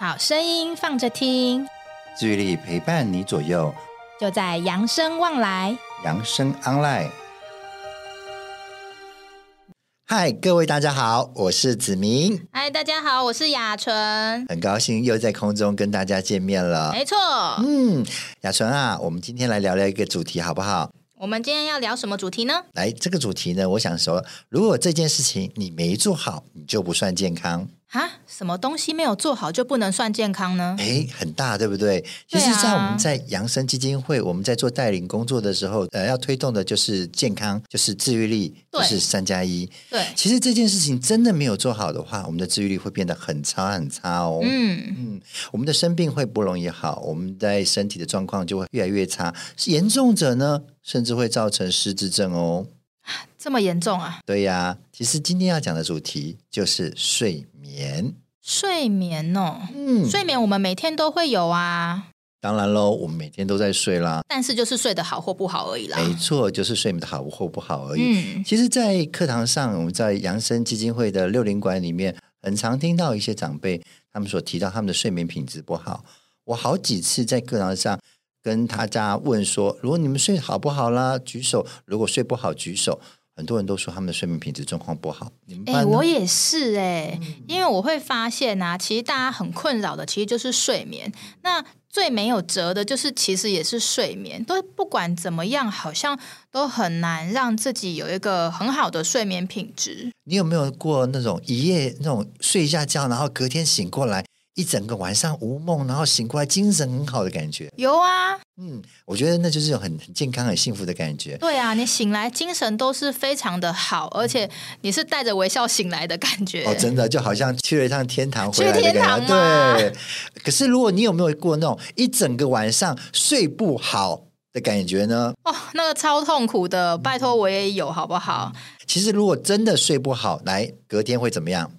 好声音放着听，治愈力陪伴你左右，就在扬生旺来，扬生 online。嗨，各位大家好，我是子明。嗨，大家好，我是雅纯。很高兴又在空中跟大家见面了。没错，嗯，雅纯啊，我们今天来聊聊一个主题好不好？我们今天要聊什么主题呢？来，这个主题呢，我想说，如果这件事情你没做好，你就不算健康。啊，什么东西没有做好就不能算健康呢？哎，很大，对不对？其实，在我们在扬生基金会，我们在做带领工作的时候，呃，要推动的就是健康，就是治愈力，就是三加一。对，其实这件事情真的没有做好的话，我们的治愈力会变得很差很差哦。嗯嗯，我们的生病会不容易好，我们在身体的状况就会越来越差，是严重者呢，甚至会造成失智症哦。这么严重啊？对呀，其实今天要讲的主题就是睡眠。睡眠哦，嗯，睡眠我们每天都会有啊。当然喽，我们每天都在睡啦，但是就是睡得好或不好而已啦。没错，就是睡得好或不好而已。嗯，其实，在课堂上，我们在扬生基金会的六零馆里面，很常听到一些长辈他们所提到他们的睡眠品质不好。我好几次在课堂上跟大家问说：如果你们睡好不好啦？举手。如果睡不好，举手。很多人都说他们的睡眠品质状况不好，哎、欸，我也是哎、欸，因为我会发现啊，其实大家很困扰的其实就是睡眠。那最没有辙的就是其实也是睡眠，都不管怎么样，好像都很难让自己有一个很好的睡眠品质。你有没有过那种一夜那种睡一下觉，然后隔天醒过来？一整个晚上无梦，然后醒过来精神很好的感觉。有啊，嗯，我觉得那就是一种很很健康、很幸福的感觉。对啊，你醒来精神都是非常的好，而且你是带着微笑醒来的感觉。哦，真的就好像去了一趟天堂回来的感觉。对。可是如果你有没有过那种一整个晚上睡不好的感觉呢？哦，那个超痛苦的，拜托我也有好不好？其实如果真的睡不好，来隔天会怎么样？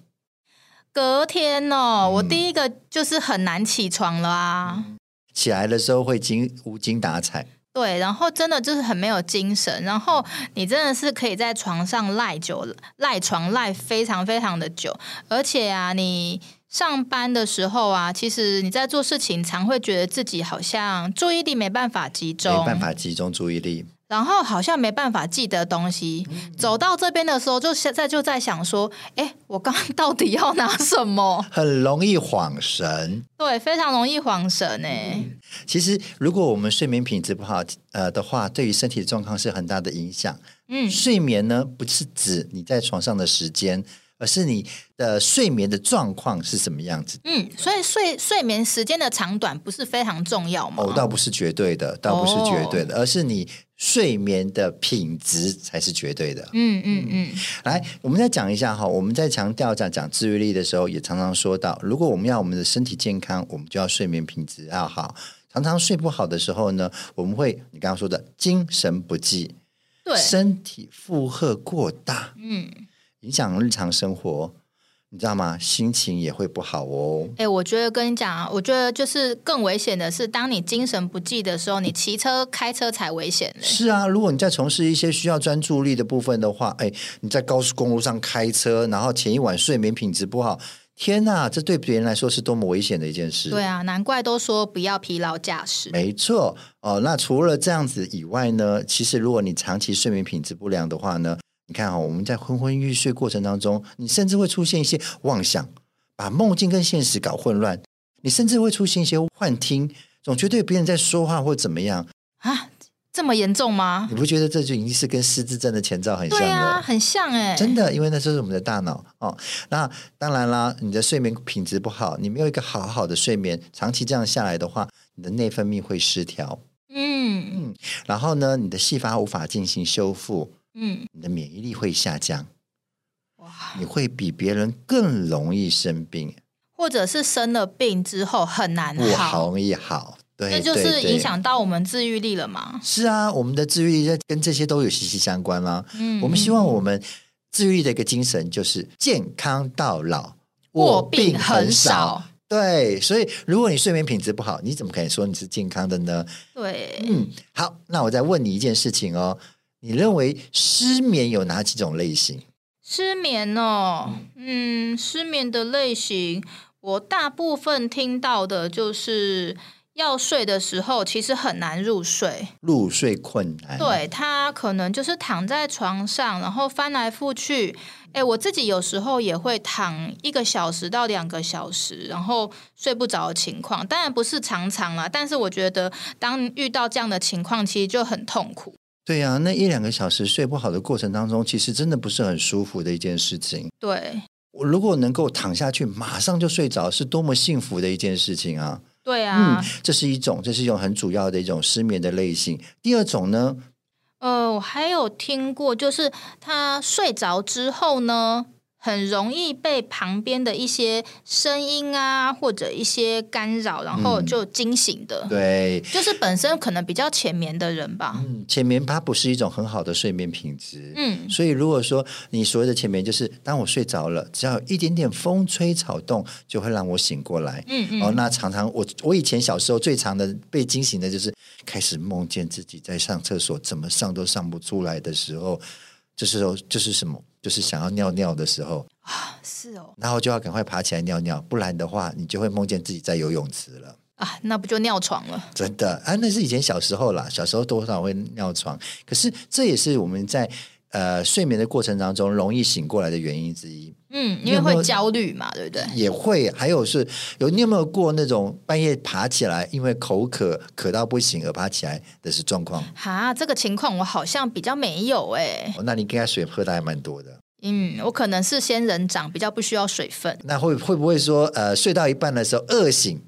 隔天哦、嗯，我第一个就是很难起床了啊！起来的时候会精无精打采，对，然后真的就是很没有精神，然后你真的是可以在床上赖久，赖床赖非常非常的久，而且啊，你上班的时候啊，其实你在做事情，常会觉得自己好像注意力没办法集中，没办法集中注意力。然后好像没办法记得东西，走到这边的时候，就现在就在想说，哎，我刚刚到底要拿什么？很容易恍神，对，非常容易恍神哎、嗯。其实，如果我们睡眠品质不好，呃的话，对于身体的状况是很大的影响。嗯，睡眠呢，不是指你在床上的时间。而是你的睡眠的状况是什么样子？嗯，所以睡睡眠时间的长短不是非常重要吗？哦，倒不是绝对的，倒不是绝对的，哦、而是你睡眠的品质才是绝对的。嗯嗯嗯。来，我们再讲一下哈，我们在强调讲讲治愈力的时候，也常常说到，如果我们要我们的身体健康，我们就要睡眠品质要好。常常睡不好的时候呢，我们会你刚刚说的精神不济，对，身体负荷过大，嗯。影响日常生活，你知道吗？心情也会不好哦。哎、欸，我觉得跟你讲啊，我觉得就是更危险的是，当你精神不济的时候，你骑车、开车才危险。是啊，如果你在从事一些需要专注力的部分的话，哎、欸，你在高速公路上开车，然后前一晚睡眠品质不好，天哪，这对别人来说是多么危险的一件事。对啊，难怪都说不要疲劳驾驶。没错哦。那除了这样子以外呢，其实如果你长期睡眠品质不良的话呢？你看哈，我们在昏昏欲睡过程当中，你甚至会出现一些妄想，把梦境跟现实搞混乱。你甚至会出现一些幻听，总觉得别人在说话或怎么样啊？这么严重吗？你不觉得这就已经是跟失智症的前兆很像了？对啊，很像哎，真的，因为那就是我们的大脑哦。那当然啦，你的睡眠品质不好，你没有一个好好的睡眠，长期这样下来的话，你的内分泌会失调。嗯嗯，然后呢，你的细胞无法进行修复。嗯，你的免疫力会下降，哇，你会比别人更容易生病，或者是生了病之后很难好，容易好，对，那就是影响到我们治愈力了嘛？是啊，我们的治愈力跟这些都有息息相关啦。嗯，我们希望我们治愈力的一个精神就是健康到老，卧病很少。对，所以如果你睡眠品质不好，你怎么可以说你是健康的呢？对，嗯，好，那我再问你一件事情哦。你认为失眠有哪几种类型？失眠哦，嗯，失眠的类型，我大部分听到的就是要睡的时候，其实很难入睡，入睡困难。对，他可能就是躺在床上，然后翻来覆去。哎，我自己有时候也会躺一个小时到两个小时，然后睡不着的情况。当然不是常常啦，但是我觉得当遇到这样的情况，其实就很痛苦。对呀、啊，那一两个小时睡不好的过程当中，其实真的不是很舒服的一件事情。对，我如果能够躺下去，马上就睡着，是多么幸福的一件事情啊！对啊，嗯，这是一种，这是一种很主要的一种失眠的类型。第二种呢？呃，我还有听过，就是他睡着之后呢。很容易被旁边的一些声音啊，或者一些干扰，然后就惊醒的。嗯、对，就是本身可能比较浅眠的人吧。嗯，浅眠它不是一种很好的睡眠品质。嗯，所以如果说你所谓的浅眠，就是当我睡着了，只要有一点点风吹草动，就会让我醒过来。嗯嗯。哦，那常常我我以前小时候最常的被惊醒的就是开始梦见自己在上厕所，怎么上都上不出来的时候，这时候就是什么？就是想要尿尿的时候。啊，是哦，然后就要赶快爬起来尿尿，不然的话，你就会梦见自己在游泳池了。啊，那不就尿床了？真的。啊，那是以前小时候啦，小时候多少会尿床，可是这也是我们在呃睡眠的过程当中容易醒过来的原因之一。嗯，因为会焦虑嘛，对不对？也会，还有是有你有没有过那种半夜爬起来，因为口渴渴到不行而爬起来的是状况？哈，这个情况我好像比较没有哎、哦。那你应该水喝的还蛮多的。嗯，我可能是仙人掌，比较不需要水分。那会会不会说呃睡到一半的时候饿醒？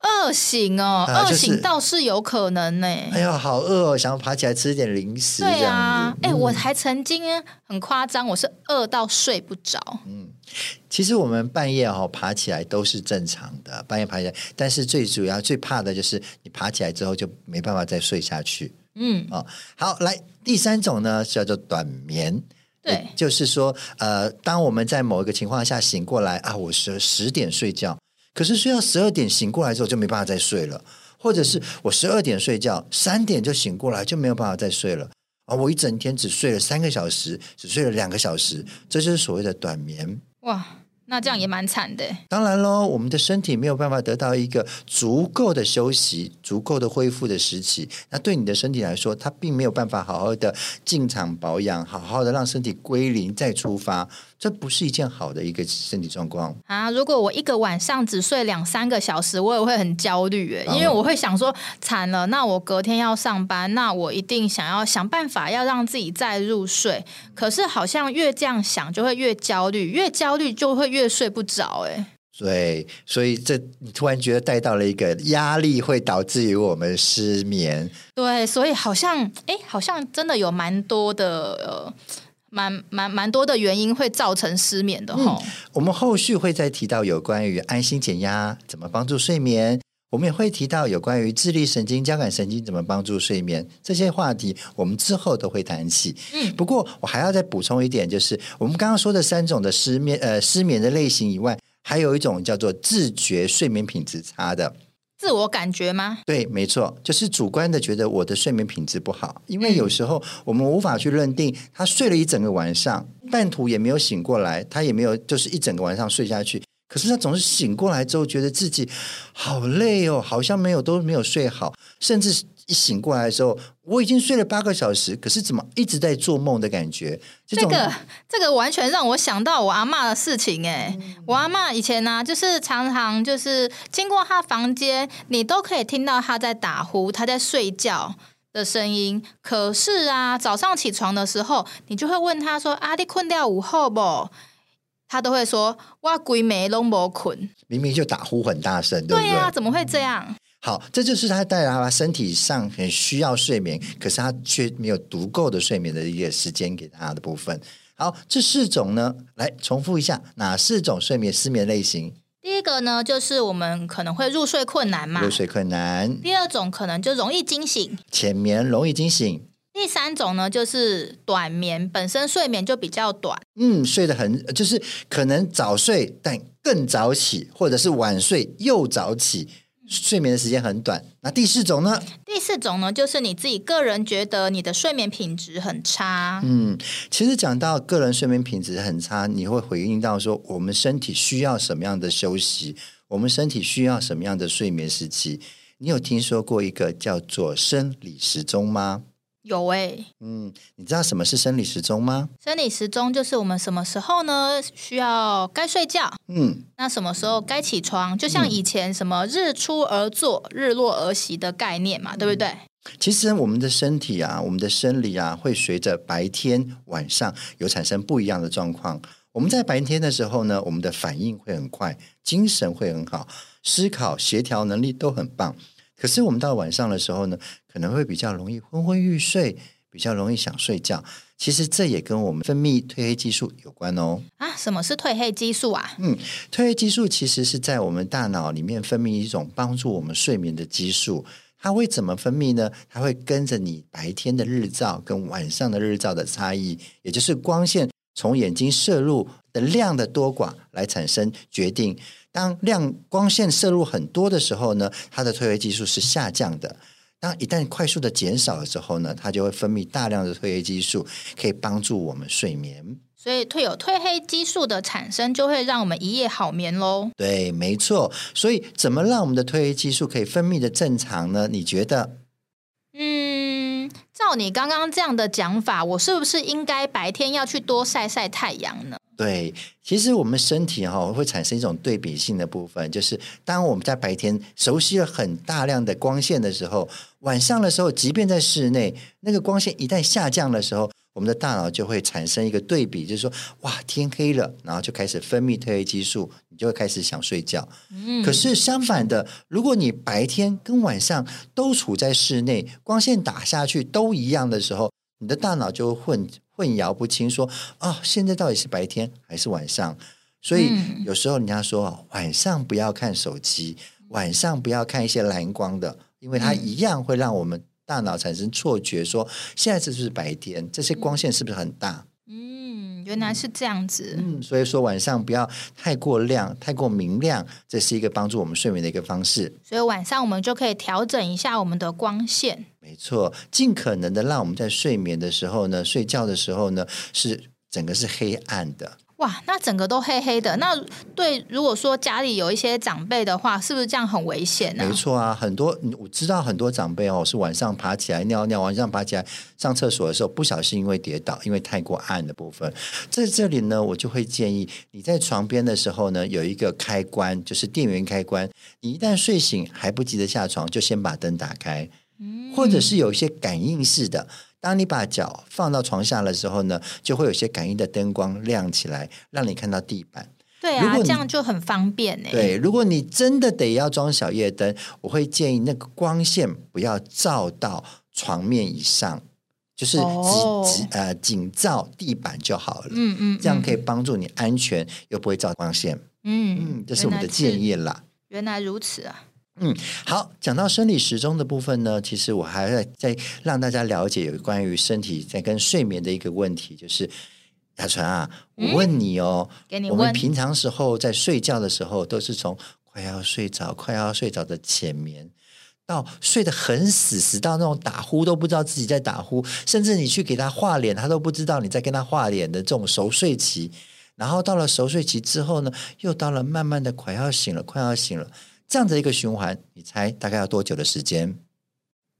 饿醒哦，饿、呃、醒倒是有可能呢。哎呦，好饿哦，想要爬起来吃点零食。对啊，哎、嗯，我还曾经很夸张，我是饿到睡不着。嗯，其实我们半夜哈、哦、爬起来都是正常的，半夜爬起来，但是最主要最怕的就是你爬起来之后就没办法再睡下去。嗯，哦，好，来第三种呢叫做短眠。对，就是说，呃，当我们在某一个情况下醒过来啊，我是十点睡觉。可是睡到十二点醒过来之后就没办法再睡了，或者是我十二点睡觉，三点就醒过来就没有办法再睡了啊！我一整天只睡了三个小时，只睡了两个小时，这就是所谓的短眠。哇！那这样也蛮惨的。当然喽，我们的身体没有办法得到一个足够的休息、足够的恢复的时期。那对你的身体来说，它并没有办法好好的进场保养，好好的让身体归零再出发。这不是一件好的一个身体状况啊！如果我一个晚上只睡两三个小时，我也会很焦虑诶，因为我会想说，惨了，那我隔天要上班，那我一定想要想办法要让自己再入睡。可是好像越这样想，就会越焦虑，越焦虑就会越睡不着诶。对，所以这你突然觉得带到了一个压力会导致于我们失眠。对，所以好像哎，好像真的有蛮多的呃。蛮蛮蛮多的原因会造成失眠的哈、嗯。我们后续会再提到有关于安心减压怎么帮助睡眠，我们也会提到有关于自律神经、交感神经怎么帮助睡眠这些话题，我们之后都会谈起。嗯，不过我还要再补充一点，就是我们刚刚说的三种的失眠呃失眠的类型以外，还有一种叫做自觉睡眠品质差的。自我感觉吗？对，没错，就是主观的觉得我的睡眠品质不好，因为有时候我们无法去认定他睡了一整个晚上，半途也没有醒过来，他也没有就是一整个晚上睡下去，可是他总是醒过来之后觉得自己好累哦，好像没有都没有睡好，甚至。一醒过来的时候，我已经睡了八个小时，可是怎么一直在做梦的感觉？这个这个完全让我想到我阿妈的事情哎、嗯！我阿妈以前呢、啊，就是常常就是经过她房间，你都可以听到她在打呼，她在睡觉的声音。可是啊，早上起床的时候，你就会问她说：“啊，你困掉午后不？”她都会说：“我鬼没拢无困。”明明就打呼很大声，对不对？对啊，怎么会这样？好，这就是他带来他身体上很需要睡眠，可是他却没有足够的睡眠的一个时间给他的部分。好，这四种呢，来重复一下，哪四种睡眠失眠类型？第一个呢，就是我们可能会入睡困难嘛，入睡困难。第二种可能就容易惊醒，浅眠容易惊醒。第三种呢，就是短眠，本身睡眠就比较短，嗯，睡得很，就是可能早睡但更早起，或者是晚睡又早起。睡眠的时间很短。那第四种呢？第四种呢，就是你自己个人觉得你的睡眠品质很差。嗯，其实讲到个人睡眠品质很差，你会回应到说，我们身体需要什么样的休息？我们身体需要什么样的睡眠时期？你有听说过一个叫做生理时钟吗？有诶、欸，嗯，你知道什么是生理时钟吗？生理时钟就是我们什么时候呢需要该睡觉，嗯，那什么时候该起床，就像以前什么日出而作，日落而息的概念嘛，对不对？其实我们的身体啊，我们的生理啊，会随着白天晚上有产生不一样的状况。我们在白天的时候呢，我们的反应会很快，精神会很好，思考协调能力都很棒。可是我们到晚上的时候呢，可能会比较容易昏昏欲睡，比较容易想睡觉。其实这也跟我们分泌褪黑激素有关哦。啊，什么是褪黑激素啊？嗯，褪黑激素其实是在我们大脑里面分泌一种帮助我们睡眠的激素。它会怎么分泌呢？它会跟着你白天的日照跟晚上的日照的差异，也就是光线从眼睛射入的量的多寡来产生决定。当亮光线摄入很多的时候呢，它的褪黑激素是下降的。当一旦快速的减少的时候呢，它就会分泌大量的褪黑激素，可以帮助我们睡眠。所以，褪有褪黑激素的产生，就会让我们一夜好眠喽。对，没错。所以，怎么让我们的褪黑激素可以分泌的正常呢？你觉得？嗯，照你刚刚这样的讲法，我是不是应该白天要去多晒晒太阳呢？对，其实我们身体哈、哦、会产生一种对比性的部分，就是当我们在白天熟悉了很大量的光线的时候，晚上的时候，即便在室内，那个光线一旦下降的时候，我们的大脑就会产生一个对比，就是说，哇，天黑了，然后就开始分泌褪黑激素，你就会开始想睡觉。嗯，可是相反的，如果你白天跟晚上都处在室内，光线打下去都一样的时候，你的大脑就会混。混淆不清，说啊、哦，现在到底是白天还是晚上？所以有时候人家说，晚上不要看手机，晚上不要看一些蓝光的，因为它一样会让我们大脑产生错觉，说现在这是白天，这些光线是不是很大？嗯，原来是这样子。嗯，所以说晚上不要太过亮、太过明亮，这是一个帮助我们睡眠的一个方式。所以晚上我们就可以调整一下我们的光线。没错，尽可能的让我们在睡眠的时候呢，睡觉的时候呢，是整个是黑暗的。哇，那整个都黑黑的。那对，如果说家里有一些长辈的话，是不是这样很危险呢？没错啊，很多我知道很多长辈哦，是晚上爬起来尿尿，晚上爬起来上厕所的时候，不小心因为跌倒，因为太过暗的部分。在这里呢，我就会建议你在床边的时候呢，有一个开关，就是电源开关。你一旦睡醒还不急着下床，就先把灯打开。或者是有一些感应式的，当你把脚放到床下的时候呢，就会有些感应的灯光亮起来，让你看到地板。对啊，这样就很方便呢。对，如果你真的得要装小夜灯，我会建议那个光线不要照到床面以上，就是只、哦、只呃仅照地板就好了。嗯，嗯嗯，这样可以帮助你安全又不会照光线。嗯嗯，这是我们的建议啦。原来如此啊。嗯，好，讲到生理时钟的部分呢，其实我还在在让大家了解有关于身体在跟睡眠的一个问题，就是亚纯啊，我问你哦，我们平常时候在睡觉的时候，都是从快要睡着、快要睡着的浅眠，到睡得很死，死到那种打呼都不知道自己在打呼，甚至你去给他画脸，他都不知道你在跟他画脸的这种熟睡期，然后到了熟睡期之后呢，又到了慢慢的快要醒了，快要醒了。这样的一个循环，你猜大概要多久的时间？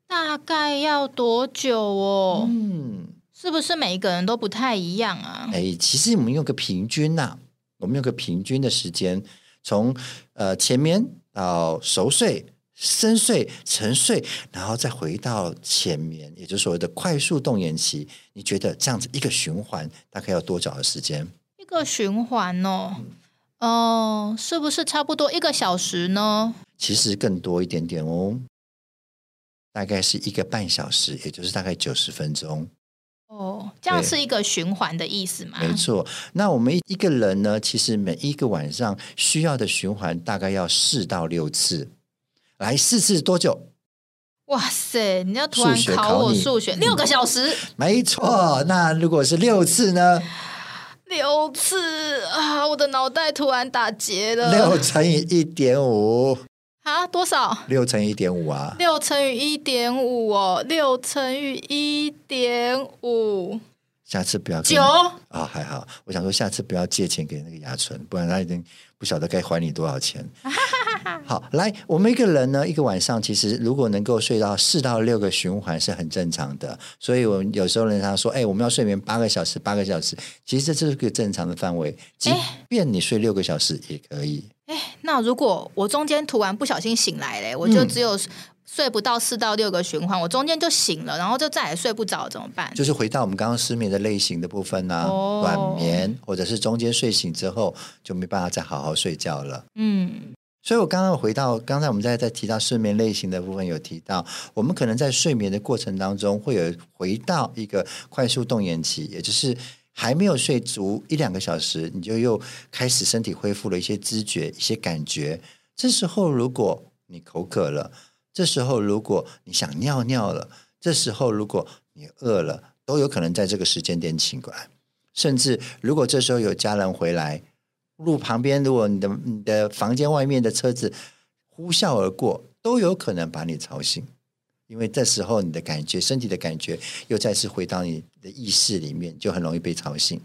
大概要多久哦？嗯，是不是每一个人都不太一样啊？哎，其实我们用个平均呐、啊，我们用个平均的时间，从呃前面到熟睡、深睡、沉睡，然后再回到浅眠，也就是所谓的快速动眼期。你觉得这样子一个循环大概要多久的时间？一个循环哦。嗯哦，是不是差不多一个小时呢？其实更多一点点哦，大概是一个半小时，也就是大概九十分钟。哦，这样是一个循环的意思吗？没错。那我们一个人呢，其实每一个晚上需要的循环大概要四到六次。来，四次多久？哇塞！你要突然考我数学，六个小时？没错。那如果是六次呢？六次啊！我的脑袋突然打结了。六乘以一点五啊，多少？六乘以一点五啊。六乘以一点五哦，六乘以一点五。下次不要九啊，还好。我想说，下次不要借钱给那个雅纯，不然他已经不晓得该还你多少钱。好，来，我们一个人呢，一个晚上其实如果能够睡到四到六个循环是很正常的。所以，我们有时候人家说，哎，我们要睡眠八个小时，八个小时，其实这是个正常的范围。即便你睡六个小时也可以。哎，那如果我中间突然不小心醒来嘞，我就只有。睡不到四到六个循环，我中间就醒了，然后就再也睡不着，怎么办？就是回到我们刚刚失眠的类型的部分呢、啊，哦、短眠或者是中间睡醒之后就没办法再好好睡觉了。嗯，所以我刚刚回到刚才我们在在提到睡眠类型的部分，有提到我们可能在睡眠的过程当中会有回到一个快速动眼期，也就是还没有睡足一两个小时，你就又开始身体恢复了一些知觉、一些感觉。这时候如果你口渴了。这时候，如果你想尿尿了，这时候如果你饿了，都有可能在这个时间点醒过来。甚至，如果这时候有家人回来，路旁边，如果你的你的房间外面的车子呼啸而过，都有可能把你吵醒。因为这时候你的感觉，身体的感觉又再次回到你的意识里面，就很容易被吵醒。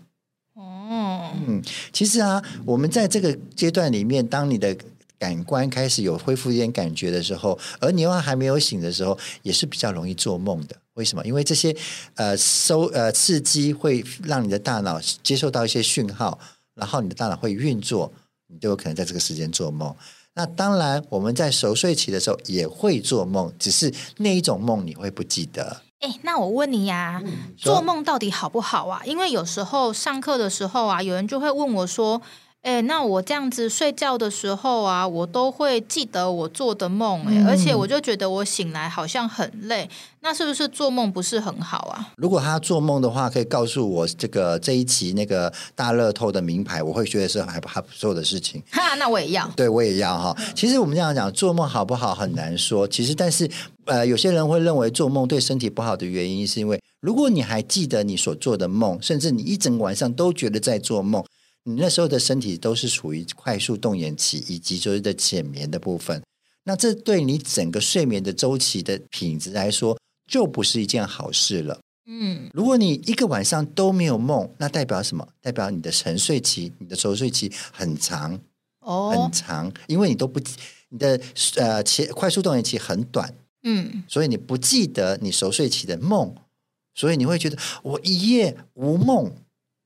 哦，嗯，其实啊，我们在这个阶段里面，当你的感官开始有恢复一点感觉的时候，而你又还没有醒的时候，也是比较容易做梦的。为什么？因为这些呃收呃刺激会让你的大脑接受到一些讯号，然后你的大脑会运作，你就有可能在这个时间做梦。那当然，我们在熟睡期的时候也会做梦，只是那一种梦你会不记得。哎，那我问你呀、啊，嗯、做梦到底好不好啊？因为有时候上课的时候啊，有人就会问我说。哎，那我这样子睡觉的时候啊，我都会记得我做的梦，哎、嗯，而且我就觉得我醒来好像很累，那是不是做梦不是很好啊？如果他做梦的话，可以告诉我这个这一期那个大乐透的名牌，我会觉得是还还不错的事情。哈，那我也要，对我也要哈。其实我们这样讲，做梦好不好很难说。其实，但是呃，有些人会认为做梦对身体不好的原因，是因为如果你还记得你所做的梦，甚至你一整晚上都觉得在做梦。你那时候的身体都是处于快速动眼期以及就是的浅眠的部分，那这对你整个睡眠的周期的品质来说，就不是一件好事了。嗯，如果你一个晚上都没有梦，那代表什么？代表你的沉睡期、你的熟睡期很长哦，很长，因为你都不你的呃前快速动眼期很短，嗯，所以你不记得你熟睡期的梦，所以你会觉得我一夜无梦。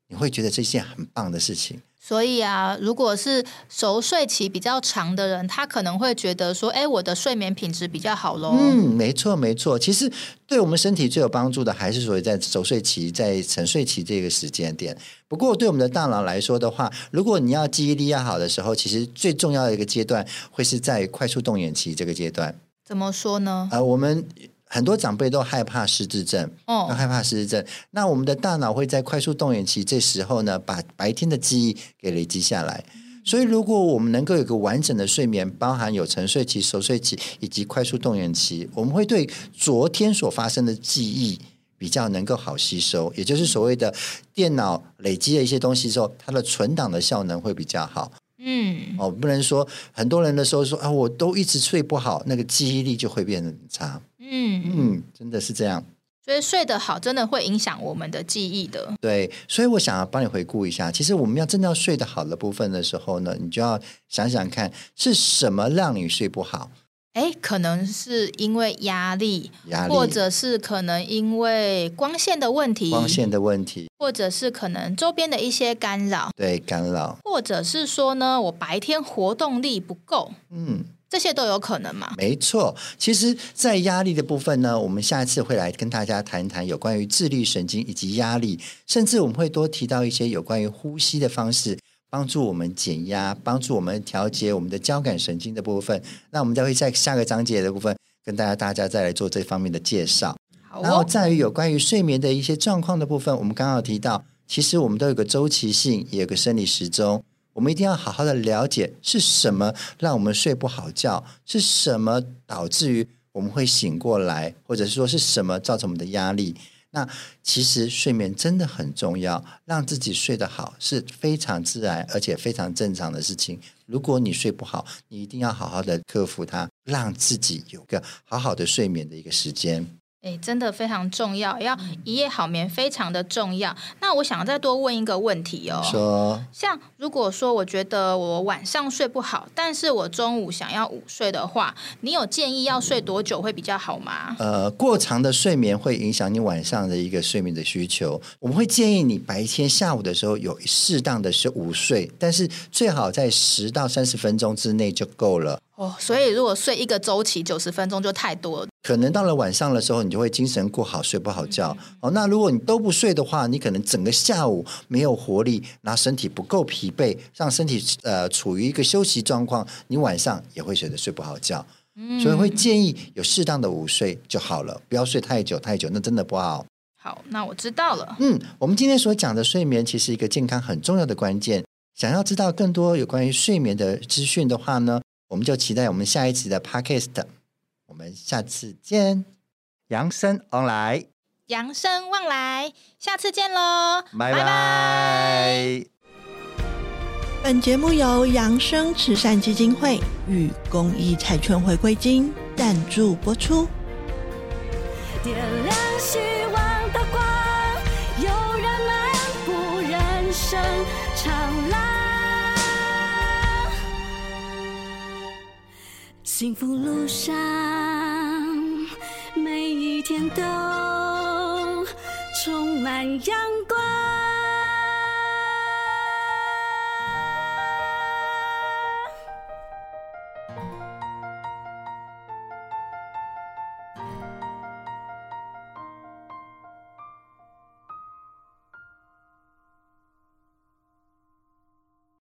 你会觉得这是件很棒的事情，所以啊，如果是熟睡期比较长的人，他可能会觉得说：“哎，我的睡眠品质比较好喽。”嗯，没错，没错。其实对我们身体最有帮助的，还是所谓在熟睡期、在沉睡期这个时间点。不过，对我们的大脑来说的话，如果你要记忆力要好的时候，其实最重要的一个阶段会是在快速动眼期这个阶段。怎么说呢？啊、呃，我们。很多长辈都害怕失智症，哦，害怕失智症。那我们的大脑会在快速动眼期这时候呢，把白天的记忆给累积下来。所以，如果我们能够有个完整的睡眠，包含有沉睡期、熟睡期以及快速动眼期，我们会对昨天所发生的记忆比较能够好吸收。也就是所谓的电脑累积了一些东西之后，它的存档的效能会比较好。嗯，哦，不能说很多人的时候说啊，我都一直睡不好，那个记忆力就会变得很差。嗯嗯，真的是这样。所以睡得好，真的会影响我们的记忆的。对，所以我想要帮你回顾一下，其实我们要真的要睡得好的部分的时候呢，你就要想想看是什么让你睡不好。哎，可能是因为压力，压力，或者是可能因为光线的问题，光线的问题，或者是可能周边的一些干扰，对，干扰，或者是说呢，我白天活动力不够，嗯。这些都有可能吗？没错，其实，在压力的部分呢，我们下一次会来跟大家谈谈有关于自律神经以及压力，甚至我们会多提到一些有关于呼吸的方式，帮助我们减压，帮助我们调节我们的交感神经的部分。那我们再会在下个章节的部分跟大家大家再来做这方面的介绍。哦。然后，在于有关于睡眠的一些状况的部分，我们刚刚有提到，其实我们都有个周期性，也有个生理时钟。我们一定要好好的了解是什么让我们睡不好觉，是什么导致于我们会醒过来，或者是说是什么造成我们的压力。那其实睡眠真的很重要，让自己睡得好是非常自然而且非常正常的事情。如果你睡不好，你一定要好好的克服它，让自己有个好好的睡眠的一个时间。诶，真的非常重要，要一夜好眠非常的重要。那我想再多问一个问题哦，说，像如果说我觉得我晚上睡不好，但是我中午想要午睡的话，你有建议要睡多久会比较好吗？呃，过长的睡眠会影响你晚上的一个睡眠的需求。我们会建议你白天下午的时候有适当的是午睡，但是最好在十到三十分钟之内就够了。哦，所以如果睡一个周期九十分钟就太多了。可能到了晚上的时候，你就会精神过好，睡不好觉。嗯、哦，那如果你都不睡的话，你可能整个下午没有活力，然后身体不够疲惫，让身体呃处于一个休息状况，你晚上也会觉得睡不好觉。嗯，所以会建议有适当的午睡就好了，不要睡太久太久，那真的不好。好，那我知道了。嗯，我们今天所讲的睡眠，其实一个健康很重要的关键。想要知道更多有关于睡眠的资讯的话呢，我们就期待我们下一期的 Podcast，我们下次见，养生 on 来，养生望来，下次见喽，拜拜。本节目由养生慈善基金会与公益彩券回归金赞助播出。点亮幸福路上，每一天都充满阳光。